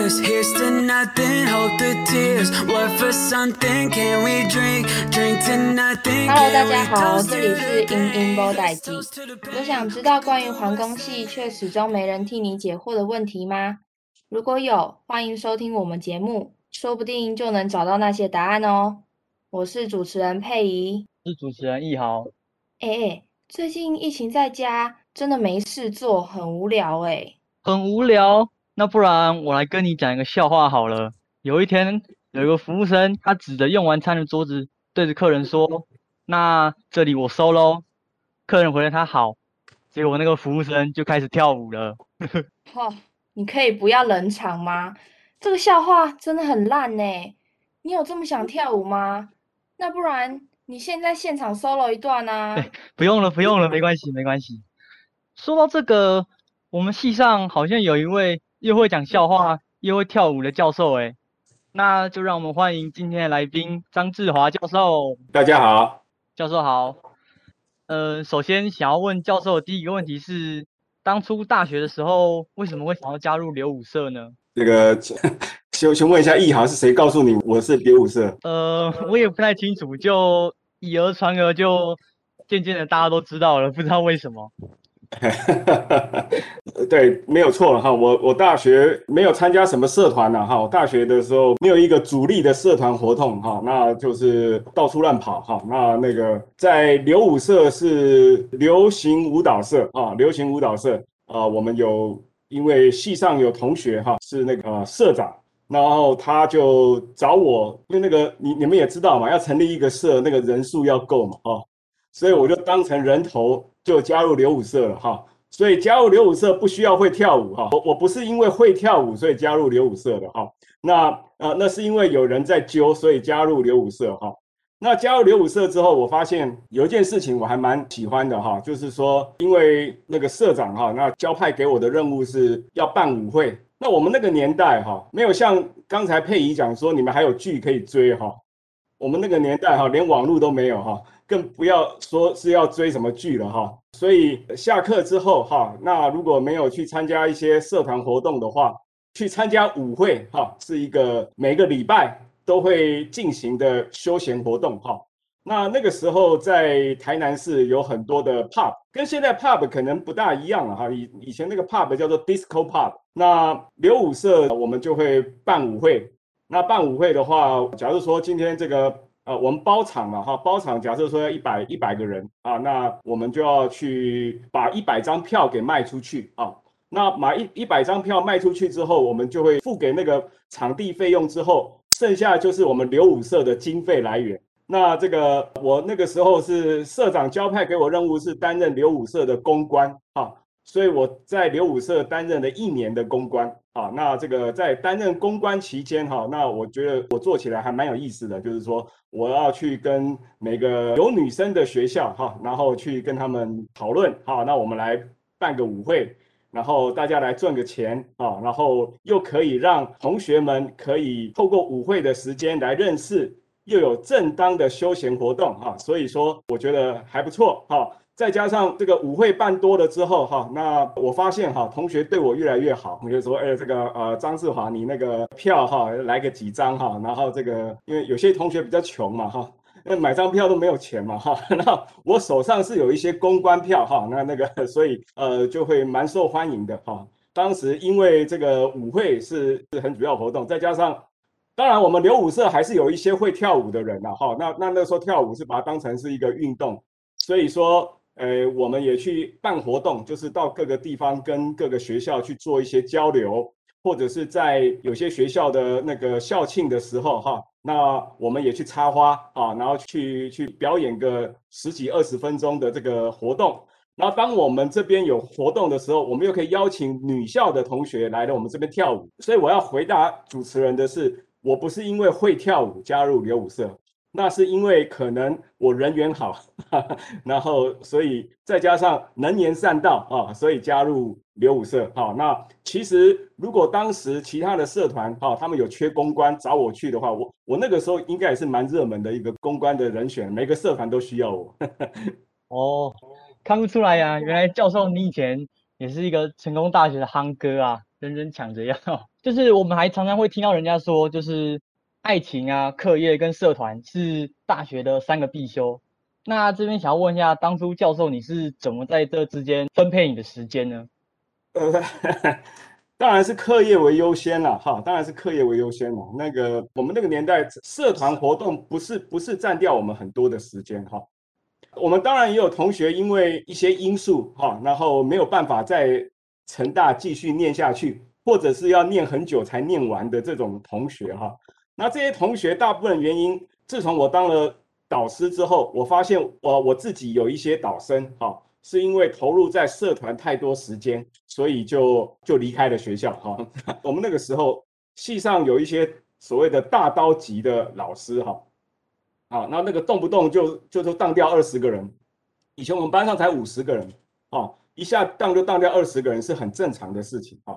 cheers. Here's to nothing, hold the tears. What for something can we drink? Drink to nothing. Hello，大家好，这里是英英波代记。有想知道关于环工系却始终没人替你解惑的问题吗？如果有，欢迎收听我们节目，说不定就能找到那些答案哦。我是主持人佩仪，是主持人易豪。哎哎，最近疫情在家，真的没事做，很无聊哎。很无聊？那不然我来跟你讲一个笑话好了。有一天，有一个服务生，他指着用完餐的桌子，对着客人说：“那这里我收喽。”客人回了他好，结果那个服务生就开始跳舞了。哦，你可以不要冷场吗？这个笑话真的很烂呢。你有这么想跳舞吗？那不然你现在现场 solo 一段啊？欸，不用了，不用了，没关系，没关系。说到这个，我们系上好像有一位又会讲笑话又会跳舞的教授，哎，那就让我们欢迎今天的来宾张志华教授。大家好，教授好。呃，首先想要问教授的第一个问题是，当初大学的时候为什么会想要加入流舞社呢？这个。先先问一下易航是谁告诉你我是流舞社？呃，我也不太清楚，就以讹传讹，就渐渐的大家都知道了，不知道为什么。对，没有错了哈，我我大学没有参加什么社团了哈，我大学的时候没有一个主力的社团活动哈，那就是到处乱跑哈，那那个在留舞社是流行舞蹈社啊，流行舞蹈社啊，我们有因为系上有同学哈是那个社长。然后他就找我，因为那个你你们也知道嘛，要成立一个社，那个人数要够嘛，哈，所以我就当成人头，就加入流舞社了，哈。所以加入流舞社不需要会跳舞，哈，我我不是因为会跳舞所以加入流舞社的，哈。那呃那是因为有人在揪，所以加入流舞社，哈。那加入流舞社之后，我发现有一件事情我还蛮喜欢的，哈，就是说因为那个社长，哈，那交派给我的任务是要办舞会。那我们那个年代哈，没有像刚才佩仪讲说你们还有剧可以追哈，我们那个年代哈，连网络都没有哈，更不要说是要追什么剧了哈。所以下课之后哈，那如果没有去参加一些社团活动的话，去参加舞会哈，是一个每个礼拜都会进行的休闲活动哈。那那个时候在台南市有很多的 pub，跟现在 pub 可能不大一样了哈。以以前那个 pub 叫做 disco pub，那留舞社我们就会办舞会。那办舞会的话，假如说今天这个呃我们包场嘛哈，包场假设说要一百一百个人啊，那我们就要去把一百张票给卖出去啊。那买一一百张票卖出去之后，我们就会付给那个场地费用之后，剩下就是我们留舞社的经费来源。那这个我那个时候是社长交派给我任务是担任留舞社的公关啊，所以我在流舞社担任了一年的公关啊。那这个在担任公关期间哈，那我觉得我做起来还蛮有意思的，就是说我要去跟每个有女生的学校哈，然后去跟他们讨论哈，那我们来办个舞会，然后大家来赚个钱啊，然后又可以让同学们可以透过舞会的时间来认识。又有正当的休闲活动哈，所以说我觉得还不错哈。再加上这个舞会办多了之后哈，那我发现哈，同学对我越来越好。我就说，哎，这个呃张志华，你那个票哈，来个几张哈。然后这个因为有些同学比较穷嘛哈，那买张票都没有钱嘛哈。那我手上是有一些公关票哈，那那个所以呃就会蛮受欢迎的哈。当时因为这个舞会是是很主要活动，再加上。当然，我们流舞社还是有一些会跳舞的人呐，哈，那那那时候跳舞是把它当成是一个运动，所以说，呃，我们也去办活动，就是到各个地方跟各个学校去做一些交流，或者是在有些学校的那个校庆的时候，哈，那我们也去插花啊，然后去去表演个十几二十分钟的这个活动，然后当我们这边有活动的时候，我们又可以邀请女校的同学来到我们这边跳舞，所以我要回答主持人的是。我不是因为会跳舞加入流舞社，那是因为可能我人缘好，然后所以再加上能言善道啊，所以加入流舞社。好，那其实如果当时其他的社团哈，他们有缺公关找我去的话，我我那个时候应该也是蛮热门的一个公关的人选，每个社团都需要我。哦，看不出来呀，原来教授你以前也是一个成功大学的夯哥啊，人人抢着要。就是我们还常常会听到人家说，就是爱情啊、课业跟社团是大学的三个必修。那这边想要问一下，当初教授你是怎么在这之间分配你的时间呢？呃，当然是课业为优先了哈，当然是课业为优先了。那个我们那个年代社团活动不是不是占掉我们很多的时间哈。我们当然也有同学因为一些因素哈，然后没有办法在成大继续念下去，或者是要念很久才念完的这种同学哈。那这些同学大部分原因，自从我当了导师之后，我发现我我自己有一些导生哈，是因为投入在社团太多时间，所以就就离开了学校哈。我们那个时候系上有一些所谓的大刀级的老师哈。啊，那那个动不动就就就当掉二十个人，以前我们班上才五十个人，啊，一下当就当掉二十个人是很正常的事情啊。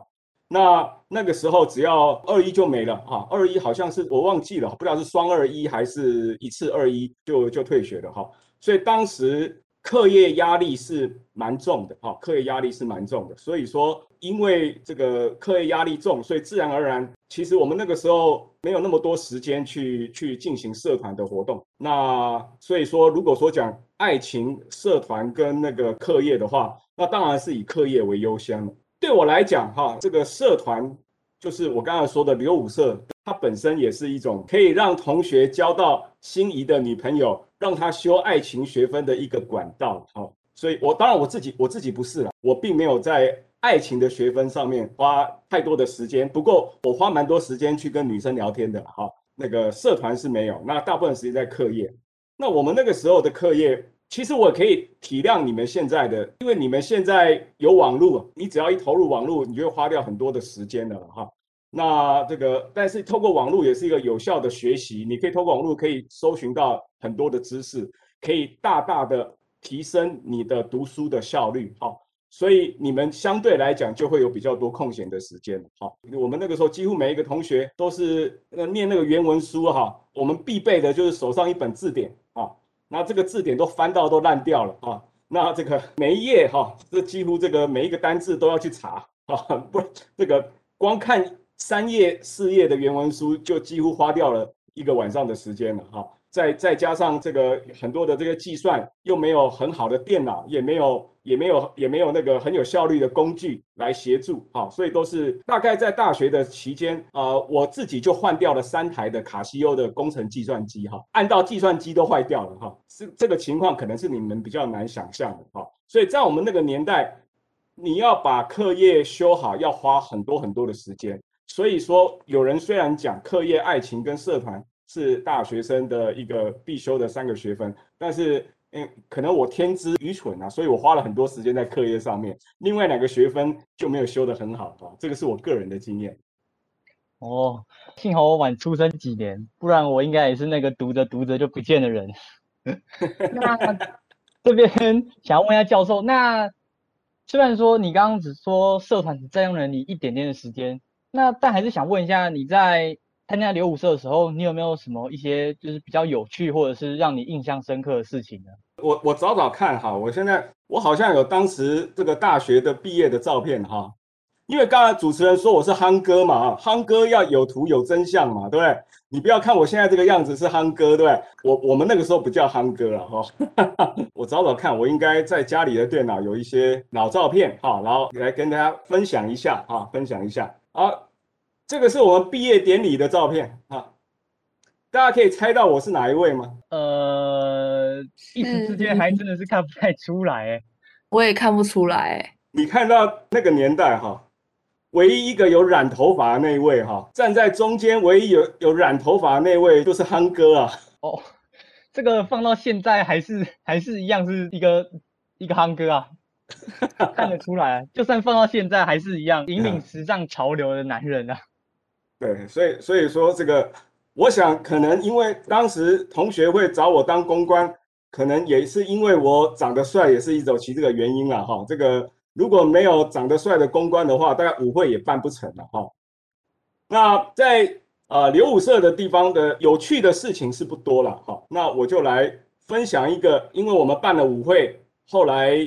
那那个时候只要二一就没了啊，二一好像是我忘记了，不知道是双二一还是一次二一就就退学了哈。所以当时课业压力是蛮重的哈，课业压力是蛮重的，所以说。因为这个课业压力重，所以自然而然，其实我们那个时候没有那么多时间去去进行社团的活动。那所以说，如果说讲爱情、社团跟那个课业的话，那当然是以课业为优先了。对我来讲，哈，这个社团就是我刚才说的留舞社，它本身也是一种可以让同学交到心仪的女朋友，让他修爱情学分的一个管道。好，所以我当然我自己我自己不是了，我并没有在。爱情的学分上面花太多的时间，不过我花蛮多时间去跟女生聊天的哈。那个社团是没有，那大部分时间在课业。那我们那个时候的课业，其实我可以体谅你们现在的，因为你们现在有网络，你只要一投入网络，你就会花掉很多的时间了哈。那这个，但是透过网络也是一个有效的学习，你可以透过网络可以搜寻到很多的知识，可以大大的提升你的读书的效率哈。所以你们相对来讲就会有比较多空闲的时间，好，我们那个时候几乎每一个同学都是呃念那个原文书哈，我们必备的就是手上一本字典，那这个字典都翻到都烂掉了啊，那这个每一页哈，这几乎这个每一个单字都要去查啊，不，这个光看三页四页的原文书就几乎花掉了一个晚上的时间了哈。再再加上这个很多的这个计算，又没有很好的电脑，也没有也没有也没有那个很有效率的工具来协助，哈，所以都是大概在大学的期间，呃，我自己就换掉了三台的卡西欧的工程计算机，哈，按照计算机都坏掉了，哈，是这个情况可能是你们比较难想象的，哈，所以在我们那个年代，你要把课业修好，要花很多很多的时间，所以说有人虽然讲课业、爱情跟社团。是大学生的一个必修的三个学分，但是嗯，可能我天资愚蠢啊，所以我花了很多时间在课业上面，另外两个学分就没有修得很好啊。这个是我个人的经验。哦，幸好我晚出生几年，不然我应该也是那个读着读着就不见的人。那这边想要问一下教授，那虽然说你刚刚只说社团只占用了你一点点的时间，那但还是想问一下你在。参加留舞社的时候，你有没有什么一些就是比较有趣或者是让你印象深刻的事情呢？我我找找看哈，我现在我好像有当时这个大学的毕业的照片哈，因为刚才主持人说我是夯哥嘛，夯哥要有图有真相嘛，对不对？你不要看我现在这个样子是夯哥，对不对？我我们那个时候不叫夯哥了哈。我找找看，我应该在家里的电脑有一些老照片哈，然后来跟大家分享一下哈，分享一下好。这个是我们毕业典礼的照片啊，大家可以猜到我是哪一位吗？呃，一时之间还真的是看不太出来哎，我也看不出来。你看到那个年代哈，唯一一个有染头发的那一位哈，站在中间唯一有有染头发的那位就是憨哥啊。哦，这个放到现在还是还是一样是一个一个憨哥啊。看得出来，就算放到现在还是一样引领时尚潮流的男人啊。对，所以所以说这个，我想可能因为当时同学会找我当公关，可能也是因为我长得帅，也是一种其这个原因了哈。这个如果没有长得帅的公关的话，大概舞会也办不成了哈。那在啊留舞社的地方的有趣的事情是不多了哈。那我就来分享一个，因为我们办了舞会，后来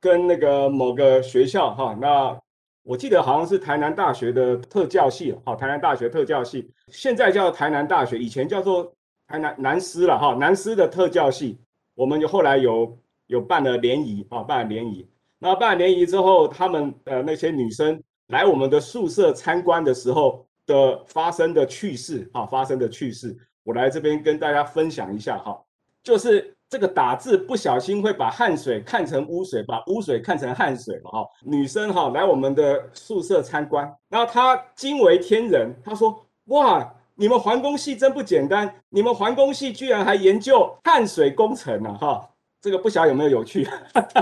跟那个某个学校哈，那我记得好像是台南大学的特教系，好，台南大学特教系，现在叫台南大学，以前叫做台南南师了哈，南师的特教系，我们就后来有有办了联谊啊，办了联谊，那办了联谊之后，他们呃那些女生来我们的宿舍参观的时候的发生的趣事啊，发生的趣事，我来这边跟大家分享一下哈，就是。这个打字不小心会把汗水看成污水，把污水看成汗水了哈。女生哈来我们的宿舍参观，然后她惊为天人，她说：“哇，你们环工系真不简单，你们环工系居然还研究汗水工程呢哈。”这个不晓得有没有有趣？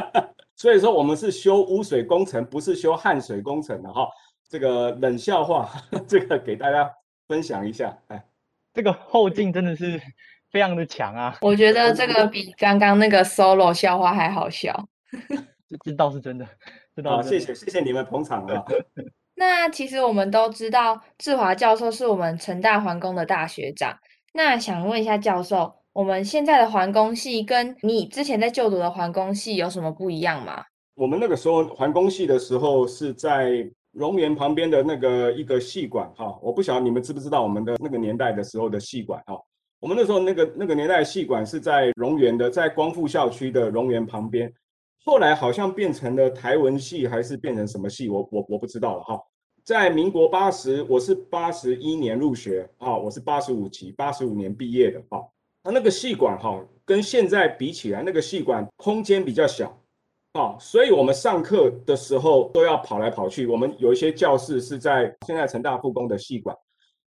所以说我们是修污水工程，不是修汗水工程的哈。这个冷笑话，这个给大家分享一下。哎，这个后劲真的是。非常的强啊！我觉得这个比刚刚那个 solo 笑话还好笑。这这倒是真的，这倒是真的。谢谢谢谢你们捧场啊。那其实我们都知道，志华教授是我们成大环工的大学长。那想问一下教授，我们现在的环工系跟你之前在就读的环工系有什么不一样吗？我们那个时候环工系的时候是在荣园旁边的那个一个系馆哈，我不晓得你们知不知道我们的那个年代的时候的系馆哈。我们那时候那个那个年代的系馆是在荣园的，在光复校区的荣园旁边，后来好像变成了台文系还是变成什么系，我我我不知道了哈。在民国八十，我是八十一年入学啊，我是八十五级，八十五年毕业的哈。那那个戏馆哈，跟现在比起来，那个戏馆空间比较小啊，所以我们上课的时候都要跑来跑去。我们有一些教室是在现在成大附工的戏馆，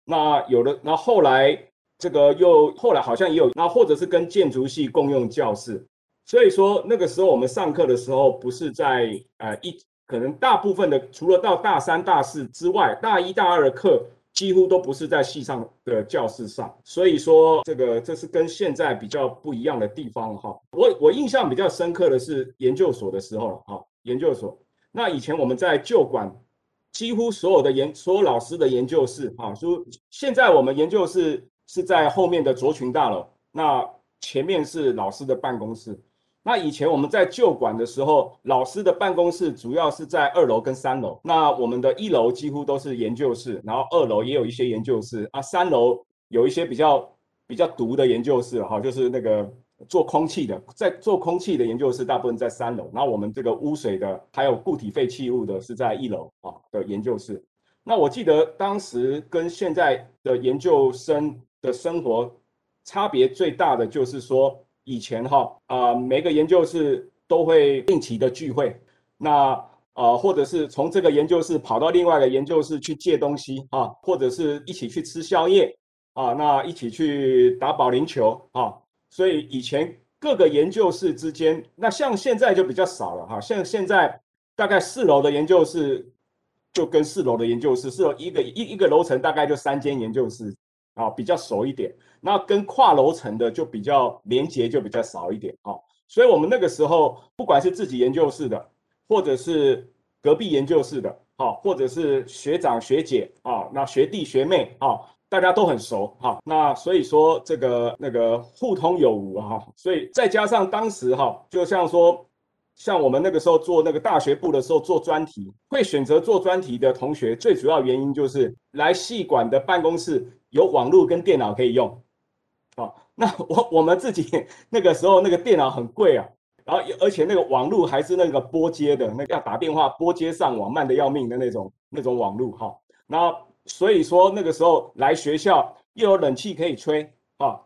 那有的，那后来。这个又后来好像也有，那或者是跟建筑系共用教室，所以说那个时候我们上课的时候不是在呃一，可能大部分的除了到大三大四之外，大一大二的课几乎都不是在系上的教室上，所以说这个这是跟现在比较不一样的地方哈。我我印象比较深刻的是研究所的时候了哈，研究所那以前我们在旧馆，几乎所有的研所有老师的研究室哈，说现在我们研究室。是在后面的卓群大楼，那前面是老师的办公室。那以前我们在旧馆的时候，老师的办公室主要是在二楼跟三楼。那我们的一楼几乎都是研究室，然后二楼也有一些研究室啊，三楼有一些比较比较独的研究室哈，就是那个做空气的，在做空气的研究室大部分在三楼。那我们这个污水的还有固体废弃物的是在一楼啊的研究室。那我记得当时跟现在的研究生。的生活差别最大的就是说，以前哈啊，每个研究室都会定期的聚会，那啊，或者是从这个研究室跑到另外一个研究室去借东西啊，或者是一起去吃宵夜啊，那一起去打保龄球啊，所以以前各个研究室之间，那像现在就比较少了哈，像现在大概四楼的研究室就跟四楼的研究室，四楼一个一一个楼层大概就三间研究室。啊，比较熟一点，那跟跨楼层的就比较连接就比较少一点啊，所以我们那个时候不管是自己研究室的，或者是隔壁研究室的，啊，或者是学长学姐啊，那学弟学妹啊，大家都很熟哈，那所以说这个那个互通有无哈，所以再加上当时哈，就像说。像我们那个时候做那个大学部的时候做专题，会选择做专题的同学，最主要原因就是来系馆的办公室有网络跟电脑可以用。啊，那我 我们自己 那个时候那个电脑很贵啊，然后而且那个网络还是那个拨接的，那个要打电话拨接上网慢的要命的那种那种网络哈。那所以说那个时候来学校又有冷气可以吹啊，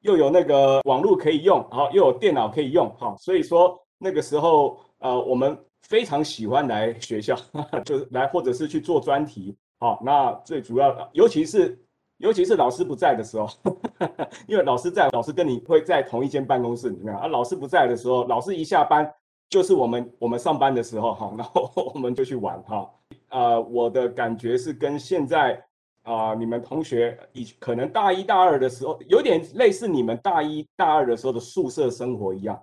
又有那个网络可以用，然后又有电脑可以用哈，所以说。那个时候，呃，我们非常喜欢来学校，就是来或者是去做专题，好、哦，那最主要的，尤其是尤其是老师不在的时候，呵 呵因为老师在，老师跟你会在同一间办公室里面啊。老师不在的时候，老师一下班就是我们我们上班的时候，哈，然后我们就去玩，哈，呃，我的感觉是跟现在啊、你们同学以可能大一大二的时候，有点类似你们大一大二的时候的宿舍生活一样。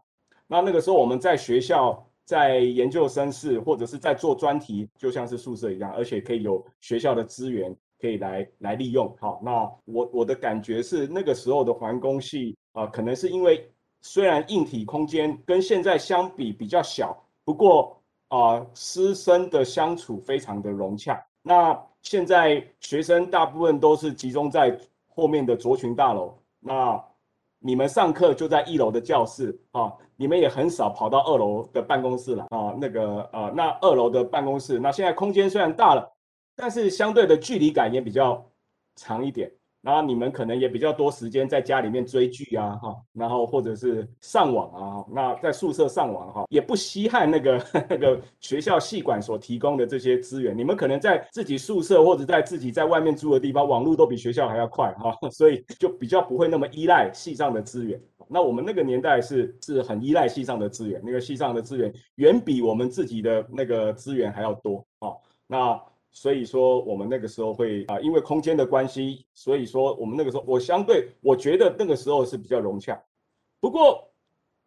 那那个时候我们在学校，在研究生室或者是在做专题，就像是宿舍一样，而且可以有学校的资源可以来来利用。好，那我我的感觉是那个时候的环工系啊、可能是因为虽然硬体空间跟现在相比比较小，不过啊，师生的相处非常的融洽。那现在学生大部分都是集中在后面的卓群大楼，那你们上课就在一楼的教室啊，你们也很少跑到二楼的办公室了啊。那个呃，那二楼的办公室，那现在空间虽然大了，但是相对的距离感也比较长一点。然后你们可能也比较多时间在家里面追剧啊，哈，然后或者是上网啊，那在宿舍上网哈，也不稀罕那个 那个学校系馆所提供的这些资源。你们可能在自己宿舍或者在自己在外面住的地方，网络都比学校还要快哈，所以就比较不会那么依赖系上的资源。那我们那个年代是是很依赖系上的资源，那个系上的资源远比我们自己的那个资源还要多啊，那。所以说，我们那个时候会啊，因为空间的关系，所以说我们那个时候，我相对我觉得那个时候是比较融洽。不过，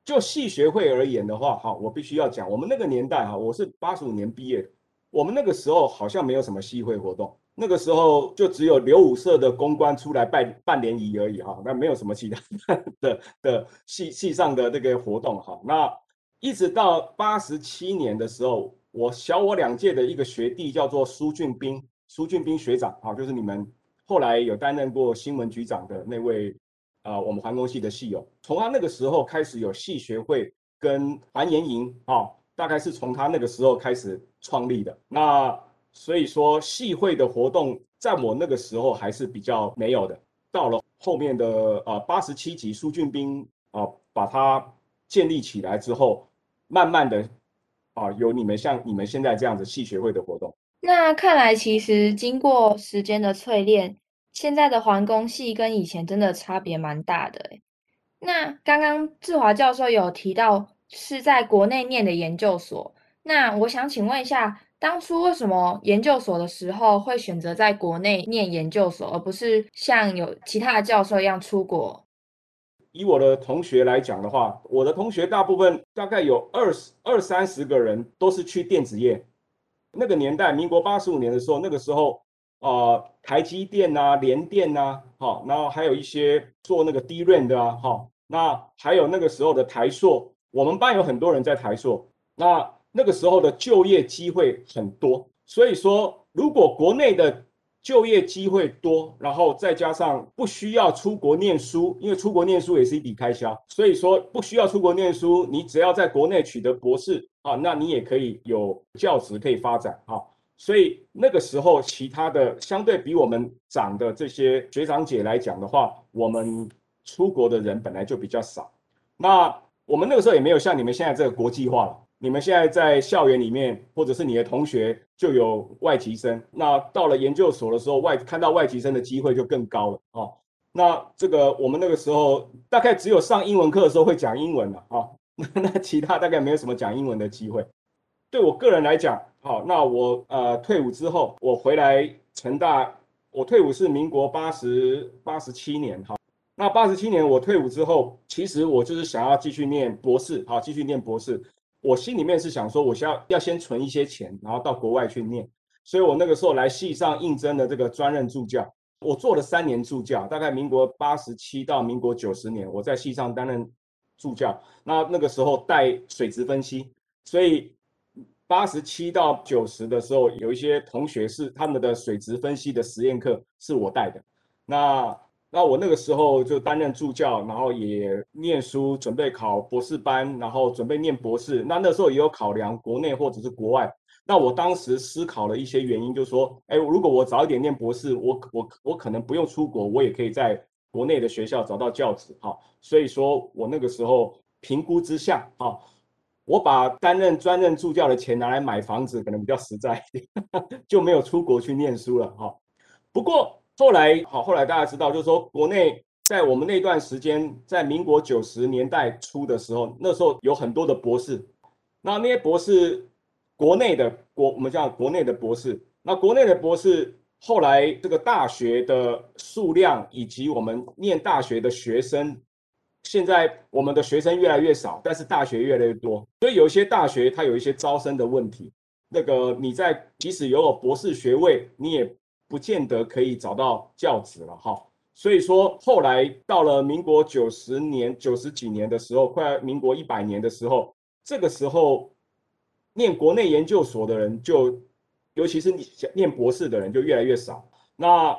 就系学会而言的话，哈，我必须要讲，我们那个年代哈，我是八十五年毕业的，我们那个时候好像没有什么系会活动，那个时候就只有留舞社的公关出来办办联谊而已哈，那没有什么其他 的的系系上的这个活动哈。那一直到八十七年的时候。我小我两届的一个学弟叫做苏俊斌，苏俊斌学长啊，就是你们后来有担任过新闻局长的那位啊、呃，我们环工系的系友。从他那个时候开始有系学会跟环研营啊，大概是从他那个时候开始创立的。那所以说系会的活动，在我那个时候还是比较没有的。到了后面的啊八十七级，苏俊斌啊把它建立起来之后，慢慢的。啊，有你们像你们现在这样子系学会的活动，那看来其实经过时间的淬炼，现在的环工系跟以前真的差别蛮大的。那刚刚志华教授有提到是在国内念的研究所，那我想请问一下，当初为什么研究所的时候会选择在国内念研究所，而不是像有其他的教授一样出国？以我的同学来讲的话，我的同学大部分大概有二十二三十个人都是去电子业。那个年代，民国八十五年的时候，那个时候啊、台积电啊、联电啊，好，然后还有一些做那个 DRAM 的啊，好，那还有那个时候的台硕，我们班有很多人在台硕。那那个时候的就业机会很多，所以说如果国内的就业机会多，然后再加上不需要出国念书，因为出国念书也是一笔开销，所以说不需要出国念书，你只要在国内取得博士啊，那你也可以有教职可以发展啊。所以那个时候，其他的相对比我们长的这些学长姐来讲的话，我们出国的人本来就比较少。那我们那个时候也没有像你们现在这个国际化了。你们现在在校园里面，或者是你的同学就有外籍生，那到了研究所的时候，外看到外籍生的机会就更高了啊。那这个我们那个时候大概只有上英文课的时候会讲英文了啊，那其他大概没有什么讲英文的机会。对我个人来讲，好，那我呃退伍之后，我回来成大，我退伍是民国八十八十七年哈。那八十七年我退伍之后，其实我就是想要继续念博士，好，继续念博士。我心里面是想说，我需要要先存一些钱，然后到国外去念。所以我那个时候来系上应征的这个专任助教，我做了三年助教，大概民国八十七到民国九十年，我在系上担任助教。那那个时候带水质分析，所以八十七到九十的时候，有一些同学是他们的水质分析的实验课是我带的。那那我那个时候就担任助教，然后也念书，准备考博士班，然后准备念博士。那那时候也有考量国内或者是国外。那我当时思考了一些原因，就是说，哎，如果我早一点念博士，我我我可能不用出国，我也可以在国内的学校找到教职，哈。所以说我那个时候评估之下，哈，我把担任专任助教的钱拿来买房子，可能比较实在一点，就没有出国去念书了，哈。不过。后来好，后来大家知道，就是说国内在我们那段时间，在民国九十年代初的时候，那时候有很多的博士，那那些博士，国内的国，我们叫国内的博士，那国内的博士后来这个大学的数量以及我们念大学的学生，现在我们的学生越来越少，但是大学越来越多，所以有一些大学它有一些招生的问题，那个你在即使有了博士学位，你也不见得可以找到教职了哈，所以说后来到了民国九十年、九十几年的时候，快民国一百年的时候，这个时候念国内研究所的人就，尤其是念博士的人就越来越少。那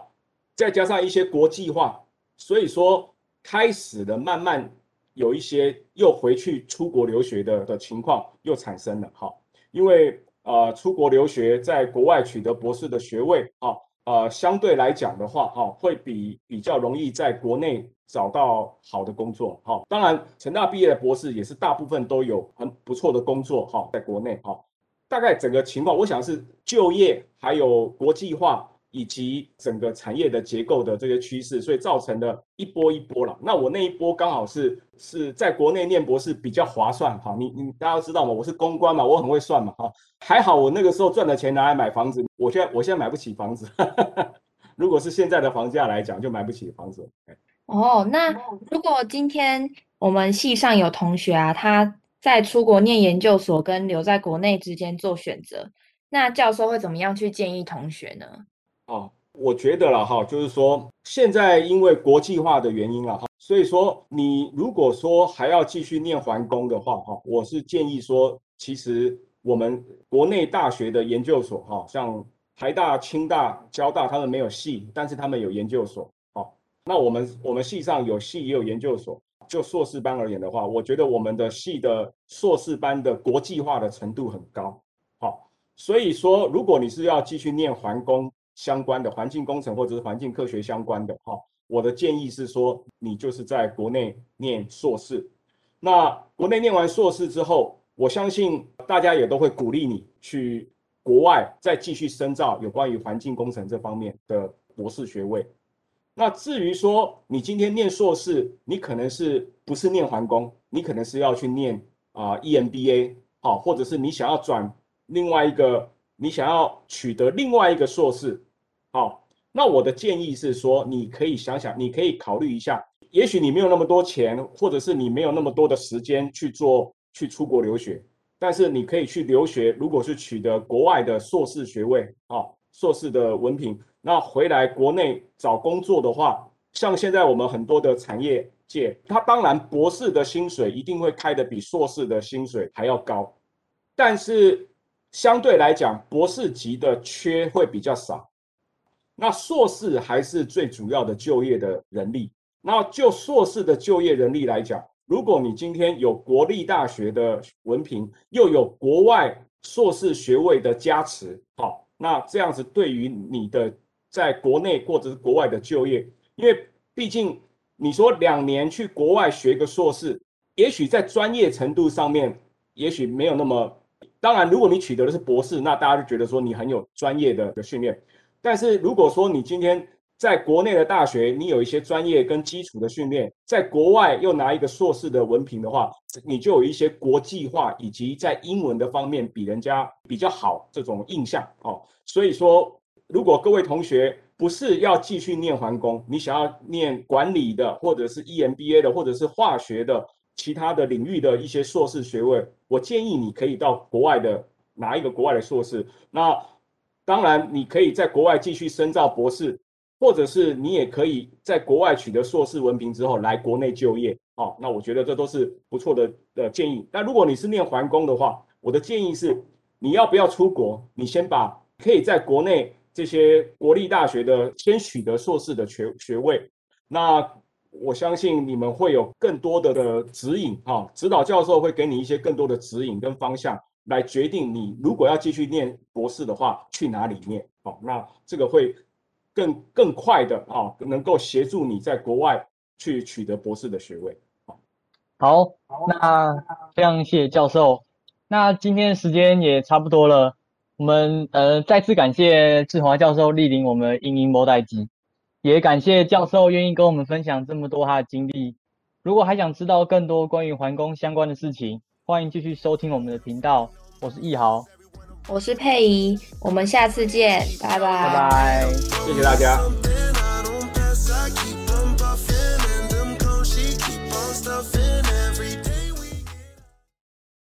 再加上一些国际化，所以说开始的慢慢有一些又回去出国留学的的情况又产生了哈，因为呃出国留学在国外取得博士的学位啊，呃相对来讲的话哈，会比比较容易在国内找到好的工作哈。当然成大毕业的博士也是大部分都有很不错的工作哈，在国内哈。大概整个情况，我想是就业还有国际化。以及整个产业的结构的这些趋势，所以造成的一波一波了。那我那一波刚好是是在国内念博士比较划算哈。你你大家都知道嘛，我是公关嘛，我很会算嘛哈。还好我那个时候赚的钱拿来买房子，我现在我现在买不起房子。如果是现在的房价来讲，就买不起房子。哦，那如果今天我们系上有同学啊，他在出国念研究所跟留在国内之间做选择，那教授会怎么样去建议同学呢？哦，我觉得了哈，就是说现在因为国际化的原因了哈，所以说你如果说还要继续念环工的话哈，我是建议说，其实我们国内大学的研究所哈，像台大、清大、交大，他们没有系，但是他们有研究所。好，那我们我们系上有系也有研究所，就硕士班而言的话，我觉得我们的系的硕士班的国际化的程度很高。好，所以说如果你是要继续念环工，相关的环境工程或者是环境科学相关的哈，我的建议是说，你就是在国内念硕士。那国内念完硕士之后，我相信大家也都会鼓励你去国外再继续深造有关于环境工程这方面的博士学位。那至于说你今天念硕士，你可能是不是念环工，你可能是要去念啊 EMBA 好，或者是你想要转另外一个，你想要取得另外一个硕士。好，那我的建议是说，你可以想想，你可以考虑一下，也许你没有那么多钱，或者是你没有那么多的时间去做去出国留学，但是你可以去留学，如果是取得国外的硕士学位，啊，硕士的文凭，那回来国内找工作的话，像现在我们很多的产业界，他当然博士的薪水一定会开的比硕士的薪水还要高，但是相对来讲，博士级的缺会比较少。那硕士还是最主要的就业的人力。那就硕士的就业人力来讲，如果你今天有国立大学的文凭，又有国外硕士学位的加持，好，那这样子对于你的在国内或者是国外的就业，因为毕竟你说两年去国外学个硕士，也许在专业程度上面，也许没有那么。当然，如果你取得的是博士，那大家就觉得说你很有专业的的训练。但是如果说你今天在国内的大学，你有一些专业跟基础的训练，在国外又拿一个硕士的文凭的话，你就有一些国际化以及在英文的方面比人家比较好这种印象哦。所以说，如果各位同学不是要继续念环工，你想要念管理的，或者是 EMBA 的，或者是化学的其他的领域的一些硕士学位，我建议你可以到国外的拿一个国外的硕士。那当然，你可以在国外继续深造博士，或者是你也可以在国外取得硕士文凭之后来国内就业。哦，那我觉得这都是不错的的建议。那如果你是念环工的话，我的建议是，你要不要出国？你先把可以在国内这些国立大学的先取得硕士的学学位。那我相信你们会有更多的的指引，哈，指导教授会给你一些更多的指引跟方向。来决定你如果要继续念博士的话，去哪里念？好，那这个会更更快的啊，能够协助你在国外去取得博士的学位。好，那非常谢谢教授。那今天时间也差不多了，我们呃再次感谢志华教授莅临我们英英某代机，也感谢教授愿意跟我们分享这么多他的经历。如果还想知道更多关于环工相关的事情，欢迎继续收听我们的频道。我是易豪，我是佩仪，我们下次见，拜拜，拜拜，谢谢大家。